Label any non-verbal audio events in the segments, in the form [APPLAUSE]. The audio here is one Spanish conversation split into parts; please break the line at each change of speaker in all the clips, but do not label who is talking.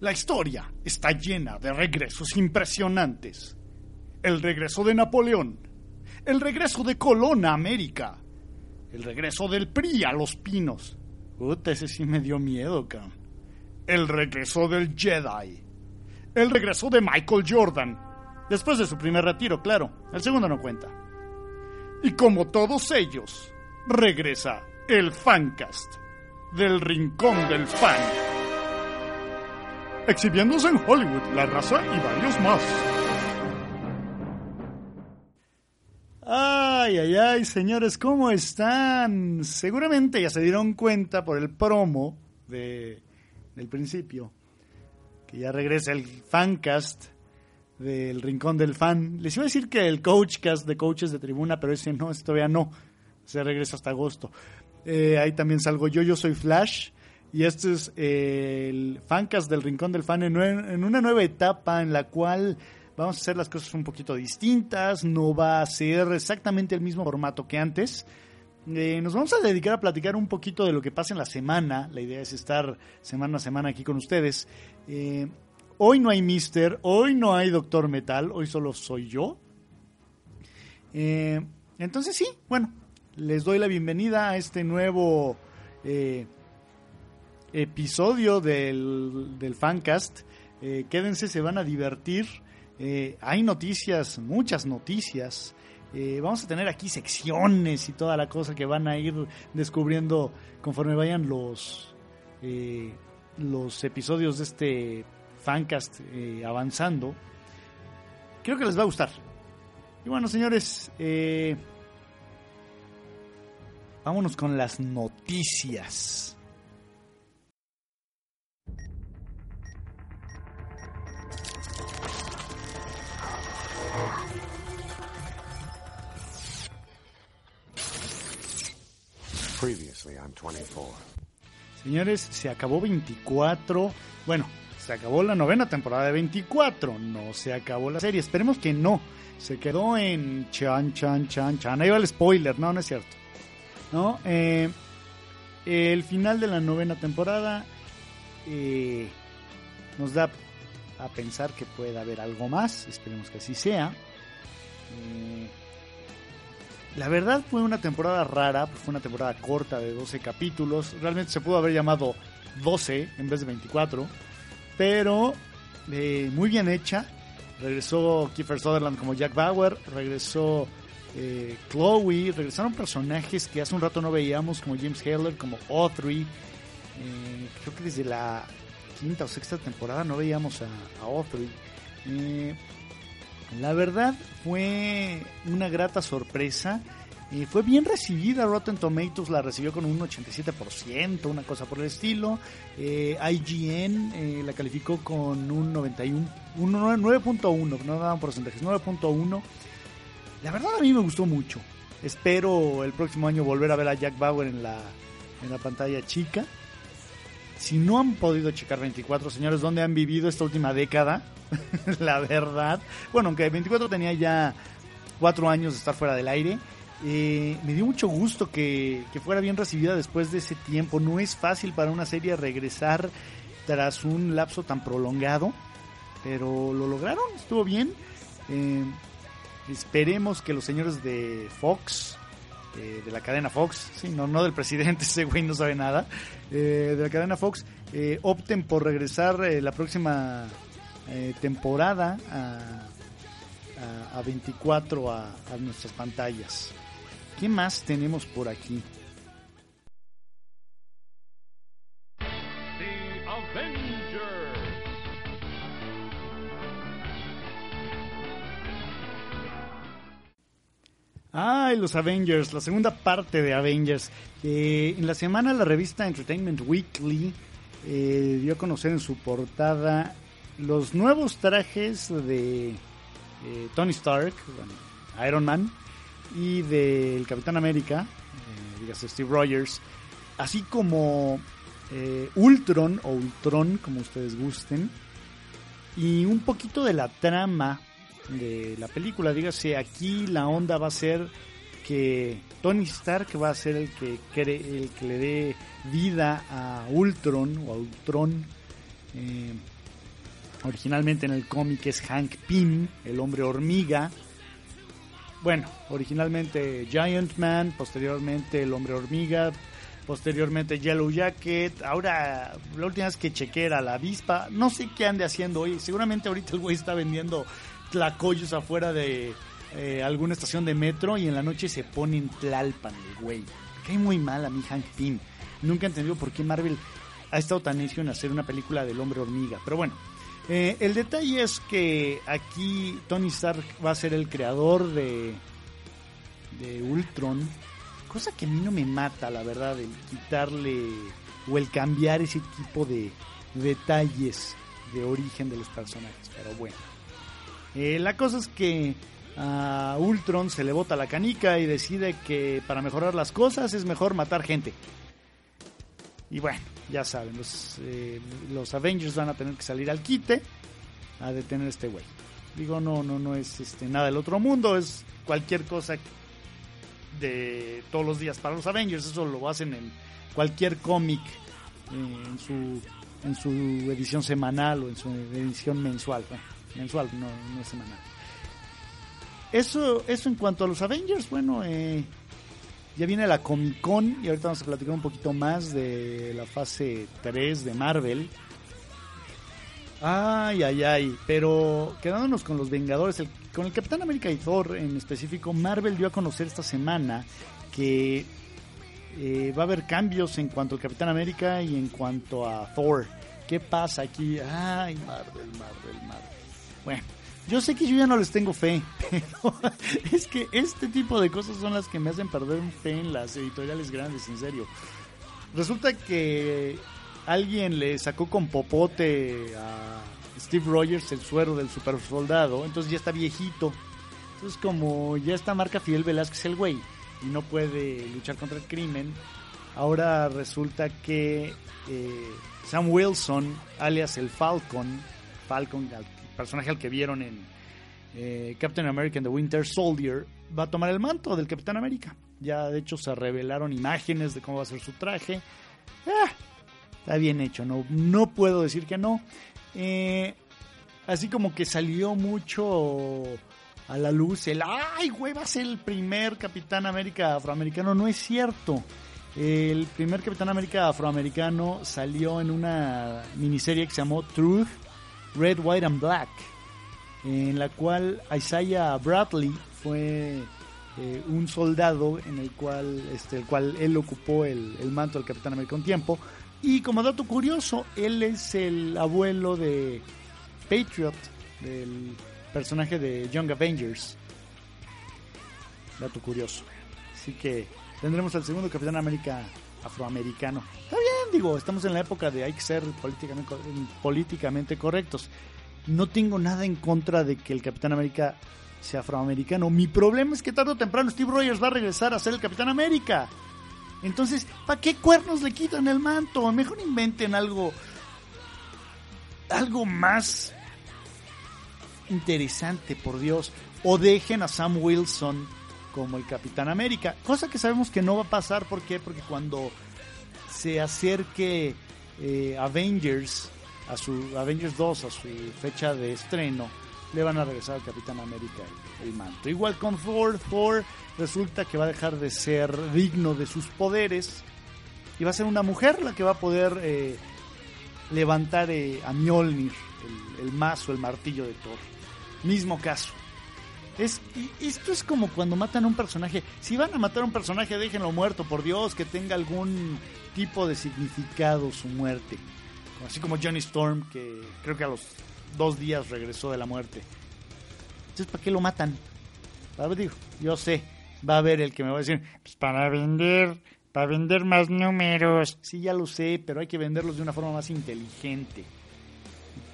La historia está llena de regresos impresionantes. El regreso de Napoleón. El regreso de Colón a América. El regreso del PRI a Los Pinos. Puta, ese sí me dio miedo, cabrón. El regreso del Jedi. El regreso de Michael Jordan. Después de su primer retiro, claro. El segundo no cuenta. Y como todos ellos, regresa el Fancast. Del Rincón del Fan exhibiéndose en Hollywood, La Raza y varios más. Ay, ay, ay, señores, ¿cómo están? Seguramente ya se dieron cuenta por el promo de, del principio que ya regresa el fancast del Rincón del Fan. Les iba a decir que el coachcast de coaches de tribuna, pero ese no, ese todavía no. Se regresa hasta agosto. Eh, ahí también salgo yo, yo soy Flash. Y este es eh, el Fancast del Rincón del Fan en, una nueva etapa en la cual vamos a hacer las cosas un poquito distintas, no va a ser exactamente el mismo formato que antes. Eh, nos vamos a dedicar a platicar un poquito de lo que pasa en la semana. La idea es estar semana a semana aquí con ustedes. Eh, hoy no hay Mister, hoy no hay Doctor Metal, hoy solo soy yo. entonces sí, bueno, les doy la bienvenida a este nuevo episodio del, del Fancast. Eh, quédense, se van a divertir. Eh, hay noticias, muchas noticias. Eh, vamos a tener aquí secciones y toda la cosa que van a ir descubriendo conforme vayan los, los episodios de este Fancast avanzando. Creo que les va a gustar. Y bueno, señores, vámonos con las noticias. Señores, se acabó 24. Bueno, se acabó la novena temporada de 24. No se acabó la serie. Esperemos que no. Se quedó en chan, chan, chan, chan. Ahí va el spoiler. No, no es cierto. ¿No? Eh, el final de la novena temporada eh, nos da a pensar que puede haber algo más. Esperemos que así sea. Eh, la verdad fue una temporada rara, pues fue una temporada corta de 12 capítulos. Realmente se pudo haber llamado 12 en vez de 24, pero eh, muy bien hecha. Regresó Kiefer Sutherland como Jack Bauer, regresó eh, Chloe, regresaron personajes que hace un rato no veíamos como James Heller, como Audrey. Eh, creo que desde la quinta o sexta temporada no veíamos a, a Audrey. La verdad fue una grata sorpresa. y fue bien recibida, Rotten Tomatoes la recibió con un 87%, una cosa por el estilo. Eh, IGN eh, la calificó con un 91, un 9.1, no daban porcentajes, 9.1. La verdad a mí me gustó mucho. Espero el próximo año volver a ver a Jack Bauer en la, en la pantalla chica. Si no han podido checar 24, señores, ¿dónde han vivido esta última década? [LAUGHS] la verdad. Bueno, aunque 24 tenía ya cuatro años de estar fuera del aire. Eh, me dio mucho gusto que, fuera bien recibida después de ese tiempo. No es fácil para una serie regresar tras un lapso tan prolongado, pero lo lograron, estuvo bien. Eh, esperemos que los señores de Fox, eh, de la cadena Fox, sí, no, no del presidente, [LAUGHS] ese güey no sabe nada, de la cadena Fox, opten por regresar la próxima eh, temporada a, a, 24 a, a nuestras pantallas. ¿Qué más tenemos por aquí? Ay, los Avengers, la segunda parte de Avengers. Eh, en la semana la revista Entertainment Weekly eh, dio a conocer en su portada los nuevos trajes de eh, Tony Stark, bueno, Iron Man, y del Capitán América, dígase Steve Rogers, así como Ultron o Ultron, como ustedes gusten, y un poquito de la trama de la película. Dígase, aquí la onda va a ser que Tony Stark va a ser el que, el que le dé vida a Ultron o a Ultron. Eh, originalmente en el cómic es Hank Pym, el hombre hormiga. Bueno, originalmente Giant Man, posteriormente el hombre hormiga, posteriormente Yellow Jacket, ahora la última vez que chequé era la avispa, no sé qué ande haciendo hoy, seguramente ahorita el güey está vendiendo tlacoyos afuera de eh, alguna estación de metro y en la noche se pone en Tlalpan güey. Cae muy mal a mi Hank Pym. Nunca he entendido por qué Marvel ha estado tan necio en hacer una película del hombre hormiga. Pero bueno, eh, el detalle es que aquí Tony Stark va a ser el creador de, de Ultron. Cosa que a mí no me mata, la verdad, el quitarle o el cambiar ese tipo de detalles de origen de los personajes. Pero bueno. Eh, la cosa es que a Ultron se le bota la canica y decide que para mejorar las cosas es mejor matar gente. Y bueno, ya saben, los, eh, los Avengers van a tener que salir al quite a detener a este güey. Digo, no, no, no es este, nada del otro mundo, es cualquier cosa de todos los días para los Avengers. Eso lo hacen en cualquier cómic, eh, en, su, en su edición semanal o en su edición mensual. mensual, no, no semanal. Eso, eso en cuanto a los Avengers, bueno, eh, ya viene la Comic Con y ahorita vamos a platicar un poquito más de la fase 3 de Marvel. Ay, ay, ay, pero quedándonos con los Vengadores, con el Capitán América y Thor en específico, Marvel dio a conocer esta semana que eh, va a haber cambios en cuanto al Capitán América y en cuanto a Thor. ¿Qué pasa aquí? Ay, Marvel, Marvel, Marvel. Bueno, yo sé que yo ya no les tengo fe, [LAUGHS] pero es que este tipo de cosas son las que me hacen perder fe en las editoriales grandes, en serio. Resulta que alguien le sacó con popote a Steve Rogers el suero del super soldado, entonces ya está viejito. Entonces como ya está marca Fidel Velázquez el güey y no puede luchar contra el crimen, ahora resulta que eh, Sam Wilson, alias el Falcon, Falcon personaje al que vieron en eh, Captain America and the Winter Soldier, va a tomar el manto del Capitán América. Ya de hecho se revelaron imágenes de cómo va a ser su traje. Ah, está bien hecho, no, no puedo decir que no. Eh, así como que salió mucho a la luz el, ay, güey, va a ser el primer Capitán América afroamericano. No es cierto. El primer Capitán América afroamericano salió en una miniserie que se llamó Truth Red, White and Black, en la cual Isaiah Bradley fue eh, un soldado en el cual, este, el cual él ocupó el, manto del Capitán América un tiempo. Y como dato curioso, él es el abuelo de Patriot, del personaje de Young Avengers. Dato curioso. Así que tendremos al segundo Capitán América afroamericano. Está digo, estamos en la época de hay que ser políticamente, políticamente correctos. No tengo nada en contra de que el Capitán América sea afroamericano. Mi problema es que tarde o temprano Steve Rogers va a regresar a ser el Capitán América. Entonces, ¿para qué cuernos le quitan el manto? Mejor inventen algo. Algo más interesante, por Dios. O dejen a Sam Wilson como el Capitán América, cosa que sabemos que no va a pasar, ¿por qué? Porque cuando se acerque eh, Avengers, a su Avengers 2, a su fecha de estreno, le van a regresar al Capitán América el, manto. Igual con Thor, Thor resulta que va a dejar de ser digno de sus poderes y va a ser una mujer la que va a poder eh, levantar eh, a Mjolnir, el, mazo, el martillo de Thor. Mismo caso. Es, esto es como cuando matan a un personaje. Si van a matar a un personaje, déjenlo muerto, por Dios, que tenga algún tipo de significado su muerte. Así como Johnny Storm, que creo que a los dos días regresó de la muerte. Entonces, ¿para qué lo matan? Digo, yo sé, va a haber el que me va a decir, pues para vender, para vender más números. Sí, ya lo sé, pero hay que venderlos de una forma más inteligente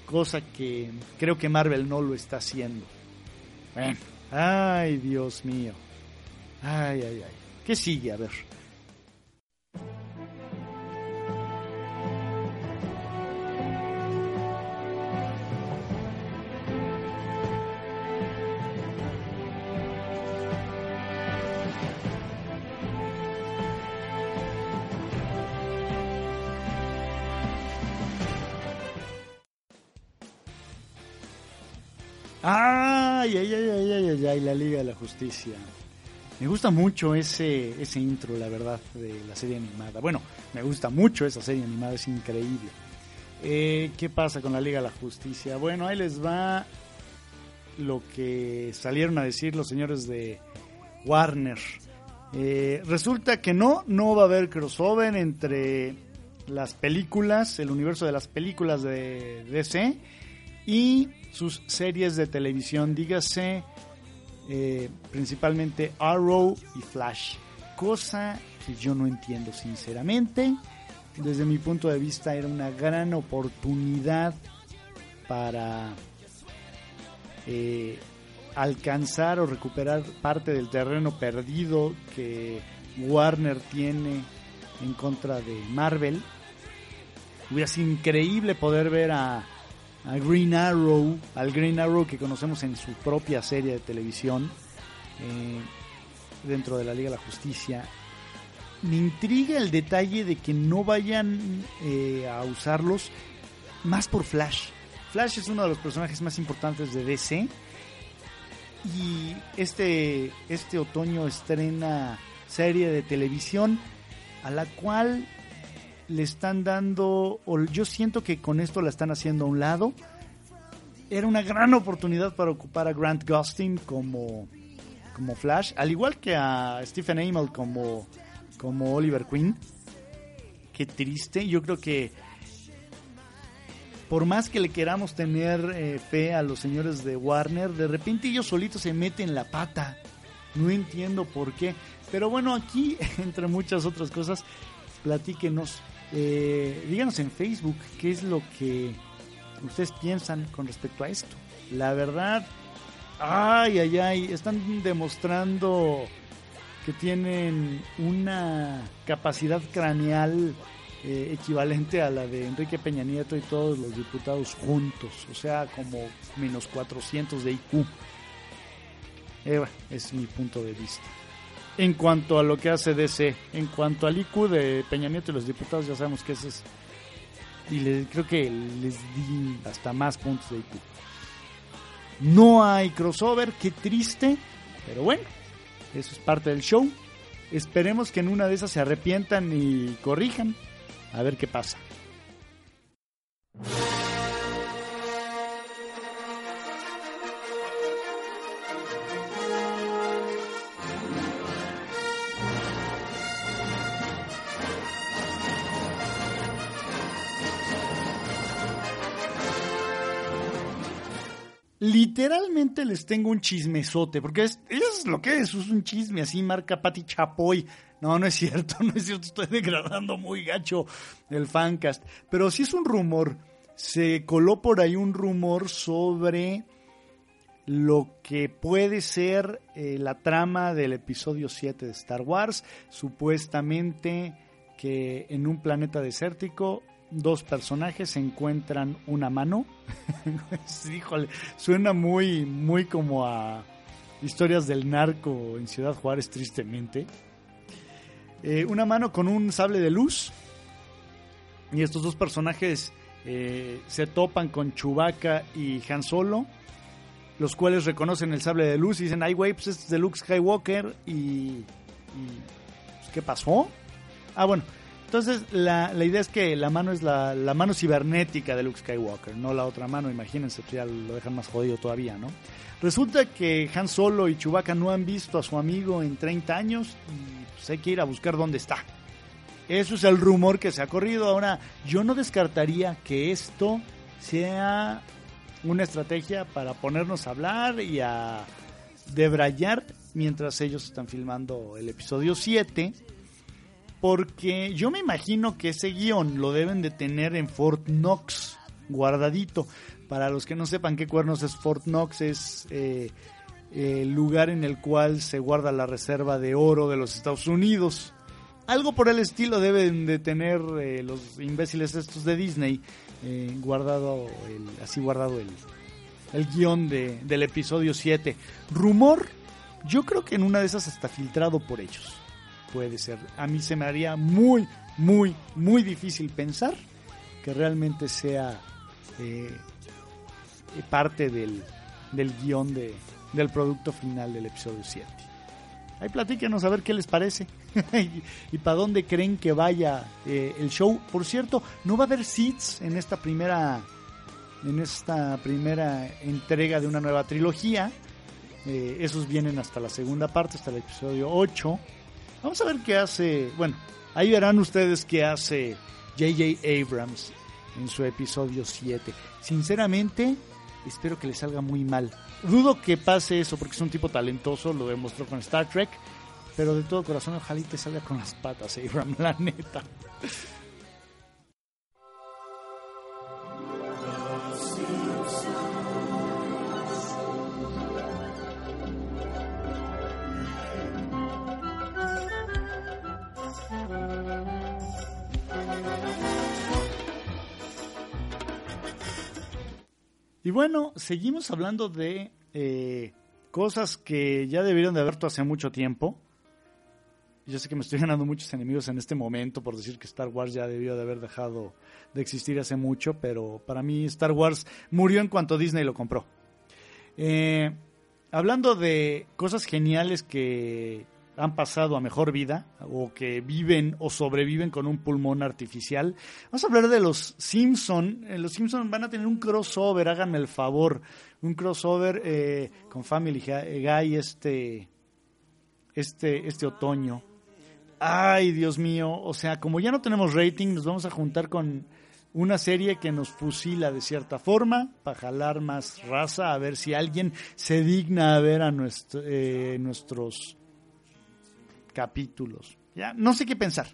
cosa que creo que Marvel no lo está haciendo. Bueno, ay Dios mío. Ay, ay, ay. ¿Qué sigue? A ver. Liga de la Justicia. Me gusta mucho ese, ese intro, la verdad, de la serie animada. Bueno, me gusta mucho esa serie animada, es increíble. Eh, ¿Qué pasa con la Liga de la Justicia? Bueno, ahí les va lo que salieron a decir los señores de Warner. Eh, resulta que no, no va a haber crossover entre las películas, el universo de las películas de DC y sus series de televisión, dígase eh, principalmente Arrow y Flash, cosa que yo no entiendo sinceramente. Desde mi punto de vista era una gran oportunidad para eh, alcanzar o recuperar parte del terreno perdido que Warner tiene en contra de Marvel. Hubiera sido increíble poder ver a a Green Arrow, al Green Arrow que conocemos en su propia serie de televisión eh, dentro de la Liga de la Justicia. Me intriga el detalle de que no vayan eh, a usarlos más por Flash. Flash es uno de los personajes más importantes de DC y este, este otoño estrena serie de televisión a la cual le están dando, o yo siento que con esto la están haciendo a un lado. Era una gran oportunidad para ocupar a Grant Gustin como, como Flash, al igual que a Stephen Amell como, como Oliver Queen. Qué triste, yo creo que por más que le queramos tener eh, fe a los señores de Warner, de repente ellos solitos se meten la pata. No entiendo por qué. Pero bueno, aquí, [LAUGHS] entre muchas otras cosas, platíquenos eh, díganos en Facebook qué es lo que ustedes piensan con respecto a esto. La verdad, ay, ay, ay, están demostrando que tienen una capacidad craneal eh, equivalente a la de Enrique Peña Nieto y todos los diputados juntos, o sea, como menos 400 de IQ. Eh, es mi punto de vista en cuanto a lo que hace DC. En cuanto al IQ de Peña Nieto y los diputados, ya sabemos que ese es. Y le, creo que les di hasta más puntos de IQ. No hay crossover, qué triste, pero bueno, eso es parte del show. Esperemos que en una de esas se arrepientan y corrijan. A ver qué pasa. Literalmente les tengo un chismesote, porque es, es lo que es, es un chisme así, marca Pati Chapoy. No, no es cierto, [LAUGHS] no es cierto, estoy degradando muy gacho el fancast. Pero sí es un rumor, se coló por ahí un rumor sobre lo que puede ser eh, la trama del episodio 7 de Star Wars. Supuestamente que en un planeta desértico dos personajes encuentran una mano. [LAUGHS] Híjole, suena muy, muy como a historias del narco en Ciudad Juárez, tristemente. Eh, una mano con un sable de luz. Y estos dos personajes eh, se topan con Chewbacca y Han Solo. Los cuales reconocen el sable de luz y dicen, ay, güey, pues este es de Luke Skywalker. Y. Pues, ¿Qué pasó? Ah, bueno, entonces, la, la, idea es que la mano es la, la, mano cibernética de Luke Skywalker, no la otra mano, imagínense, pues ya lo dejan más jodido todavía, ¿no? Resulta que Han Solo y Chewbacca no han visto a su amigo en 30 años y pues hay que ir a buscar dónde está. Eso es el rumor que se ha corrido. Ahora, yo no descartaría que esto sea una estrategia para ponernos a hablar y a debrayar mientras ellos están filmando el episodio 7 porque yo me imagino que ese guion lo deben de tener en Fort Knox. guardadito. Para los que no sepan qué cuernos es Fort Knox, es eh, el lugar en el cual se guarda la reserva de oro de los Estados Unidos. Algo por el estilo deben de tener eh, los imbéciles estos de Disney, eh, guardado el, así guardado el, el guion de, del episodio 7. Rumor, yo creo que en una de esas está filtrado por ellos. Puede ser. A mí se me haría muy, muy, muy difícil pensar que realmente sea eh, parte del, del guion de, del producto final del episodio 7. Ahí platíquenos a ver qué les parece [LAUGHS] y, para dónde creen que vaya eh, el show. Por cierto, no va a haber seats en esta primera en esta primera entrega de una nueva trilogía. Eh, esos vienen hasta la segunda parte, hasta el episodio 8. Vamos a ver qué hace. Bueno, ahí verán ustedes qué hace J.J. Abrams en su episodio 7. Sinceramente, espero que le salga muy mal. Dudo que pase eso porque es un tipo talentoso, lo demostró con Star Trek, pero de todo corazón ojalá te salga con las patas, Abrams, la neta. Bueno, seguimos hablando de eh, cosas que ya debieron de haber hace mucho tiempo. Yo sé que me estoy ganando muchos enemigos en este momento por decir que Star Wars ya debió de haber dejado de existir hace mucho, pero para mí Star Wars murió en cuanto Disney lo compró. Eh, hablando de cosas geniales que han pasado a mejor vida o que viven o sobreviven con un pulmón artificial. Vamos a hablar de los Simpson. Eh, los Simpson van a tener un crossover, háganme el favor, un crossover eh, con Family Guy este, este, este otoño. Ay, Dios mío, o sea, como ya no tenemos rating, nos vamos a juntar con una serie que nos fusila de cierta forma para jalar más raza, a ver si alguien se digna a ver a nuestro, eh, nuestros capítulos. Ya no sé qué pensar.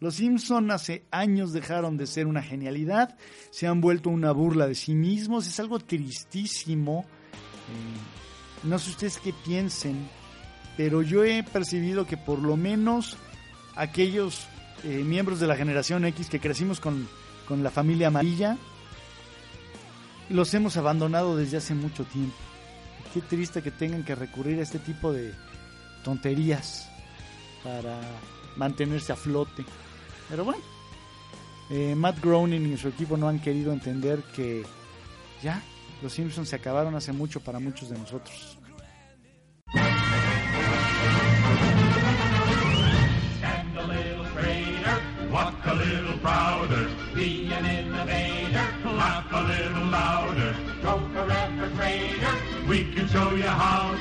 Los Simpson hace años dejaron de ser una genialidad, se han vuelto una burla de sí mismos, es algo tristísimo. Eh, no sé ustedes qué piensen, pero yo he percibido que por lo menos aquellos eh, miembros de la generación X que crecimos con, con la familia amarilla, los hemos abandonado desde hace mucho tiempo. Qué triste que tengan que recurrir a este tipo de tonterías para mantenerse a flote. Pero bueno, eh, Matt Groening y su equipo no han querido entender que ya los Simpsons se acabaron hace mucho para muchos de nosotros. Walk a little prouder, be an innovator, laugh a little louder, stroke a refrigerator, we can show you how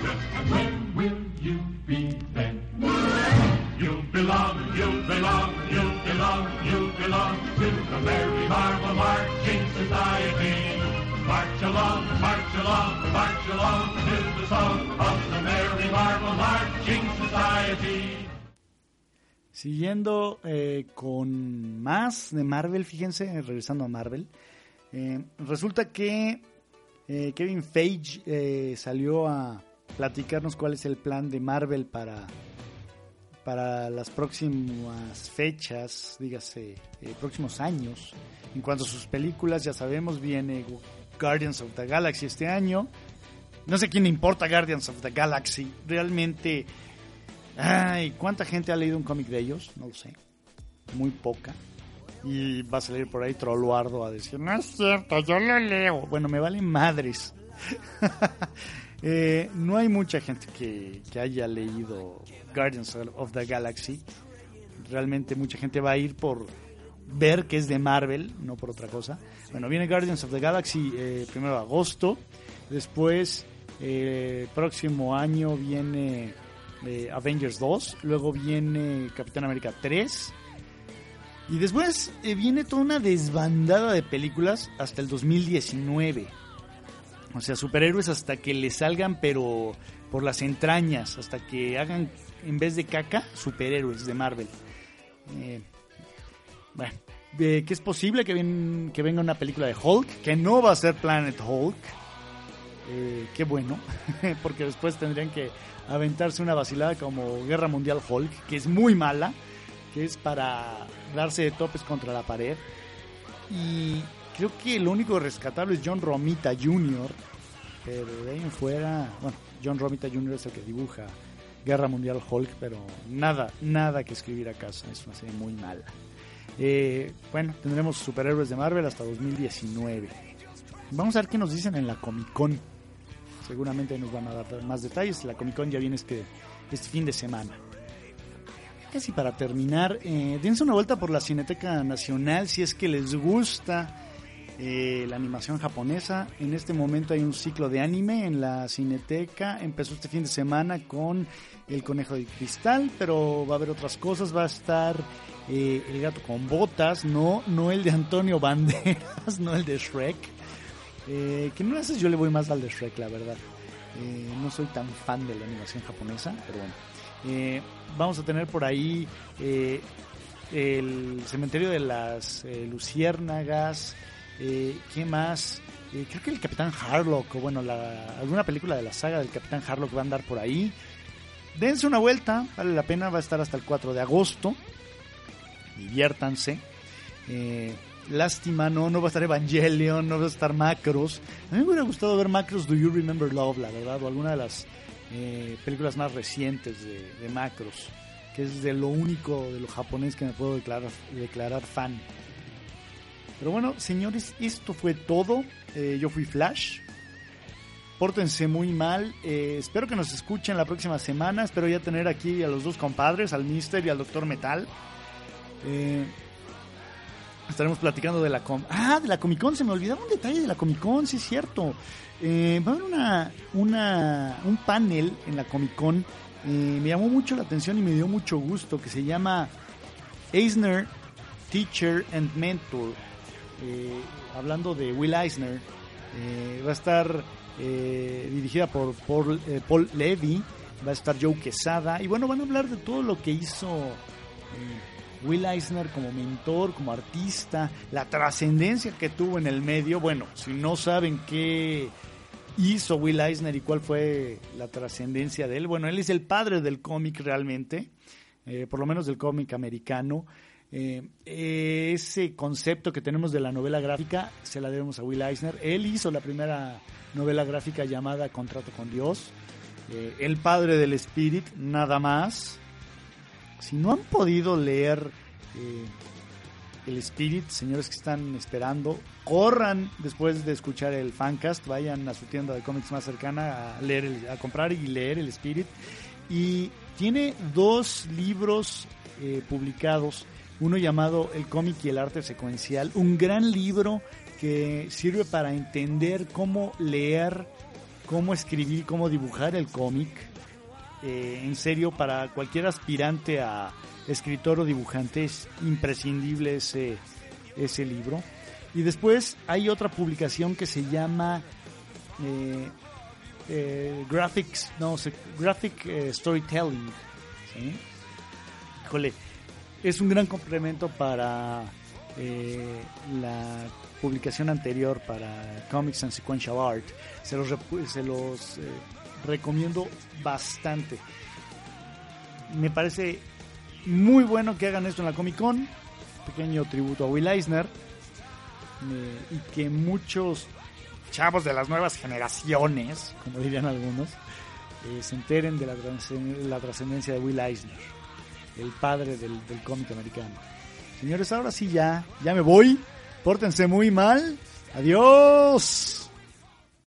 Siguiendo eh, con más de Marvel, fíjense, regresando a Marvel, eh, resulta que eh, Kevin Feige salió a platicarnos cuál es el plan de Marvel para para las próximas fechas, dígase, próximos años. En cuanto a sus películas, ya sabemos, viene Guardians of the Galaxy este año. No sé quién le importa Guardians of the Galaxy. Realmente, ay, ¿cuánta gente ha leído un cómic de ellos? No lo sé. Muy poca. Y va a salir por ahí Trolluardo a decir, no es cierto, yo lo leo. Bueno, me valen madres. [LAUGHS] Eh, no hay mucha gente que, que, haya leído Guardians of the Galaxy. Realmente mucha gente va a ir por ver que es de Marvel, no por otra cosa. Bueno, viene Guardians of the Galaxy eh, primero de agosto. Después, eh, próximo año viene eh, Avengers 2. Luego viene Capitán América 3. Y después eh, viene toda una desbandada de películas hasta el 2019. O sea, superhéroes hasta que le salgan, pero por las entrañas, hasta que hagan, en vez de caca, superhéroes de Marvel. Eh, bueno, que es posible que venga una película de Hulk, que no va a ser Planet Hulk. Eh, qué bueno, [LAUGHS] porque después tendrían que aventarse una vacilada como Guerra Mundial Hulk, que es muy mala, que es para darse de topes contra la pared. Y creo que lo único rescatable es John Romita Jr., pero de ahí en fuera, bueno, John Romita Jr. es el que dibuja Guerra Mundial Hulk, pero nada, nada que escribir a casa, es una serie muy mala. Eh, bueno, tendremos superhéroes de Marvel hasta 2019. Vamos a ver qué nos dicen en la Comic Con. Seguramente nos van a dar más detalles. La Comic Con ya viene este, este fin de semana. Casi para terminar, eh, dense una vuelta por la Cineteca Nacional si es que les gusta eh, la animación japonesa. En este momento hay un ciclo de anime en la Cineteca. Empezó este fin de semana con El Conejo de Cristal, pero va a haber otras cosas. Va a estar eh, El Gato con Botas, no, no el de Antonio Banderas, [LAUGHS] no el de Shrek. Eh, que no sé, yo le voy más al de Shrek, la verdad. Eh, no soy tan fan de la animación japonesa, pero bueno. Eh, vamos a tener por ahí eh, el cementerio de las luciérnagas. ¿Qué más? Creo que el Capitán Harlock, o bueno, la, alguna película de la saga del Capitán Harlock va a andar por ahí. Dense una vuelta, vale la pena, va a estar hasta el 4 de agosto. Diviértanse. Eh, lástima, no, no va a estar Evangelion, no va a estar Macros. A mí me hubiera gustado ver Macros Do You Remember Love, la verdad, o alguna de las eh, películas más recientes de, Macros, que es de lo único de lo japonés que me puedo declarar, declarar fan. Pero bueno, señores, esto fue todo. Eh, yo fui Flash. Pórtense muy mal. Eh, espero que nos escuchen la próxima semana. Espero ya tener aquí a los dos compadres, al Mister y al Doctor Metal. Eh, estaremos platicando de la com ah de la Comic Con se me olvidaba un detalle de la Comic Con sí es cierto. Eh, va a haber una, una un panel en la Comic Con eh, me llamó mucho la atención y me dio mucho gusto que se llama Eisner Teacher and Mentor. Eh, hablando de Will Eisner va a estar dirigida por eh, Paul Levy va a estar Joe Quesada y bueno van a hablar de todo lo que hizo Will Eisner como mentor, como artista, la trascendencia que tuvo en el medio. Bueno, si no saben qué hizo Will Eisner y cuál fue la trascendencia de él, bueno, él es el padre del cómic realmente, eh, por lo menos del cómic americano. Eh, ese concepto que tenemos de la novela gráfica se la debemos a Will Eisner. Él hizo la primera novela gráfica llamada Contrato con Dios. Eh, el padre del Spirit, nada más. Si no han podido leer eh, el Spirit, señores que están esperando, corran después de escuchar el fancast, vayan a su tienda de cómics más cercana a leer, el- a comprar y leer el Spirit. Y tiene dos libros eh, publicados, uno llamado El cómic y el arte secuencial, un gran libro que sirve para entender cómo leer, cómo escribir, cómo dibujar el cómic eh, en serio para cualquier aspirante a escritor o dibujante es imprescindible ese, ese libro. Y después hay otra publicación que se llama eh, eh, Graphics, no Graphic Storytelling. Híjole, es un gran complemento para la publicación anterior para Comics and Sequential Art. Se los, se los recomiendo bastante. Me parece muy bueno que hagan esto en la Comic Con. Pequeño tributo a Will Eisner. y que muchos chavos de las nuevas generaciones, como dirían algunos, eh, se enteren de la trascendencia de Will Eisner, el padre del, del cómic americano. Señores, ahora sí ya, ya me voy. Pórtense muy mal. Adiós.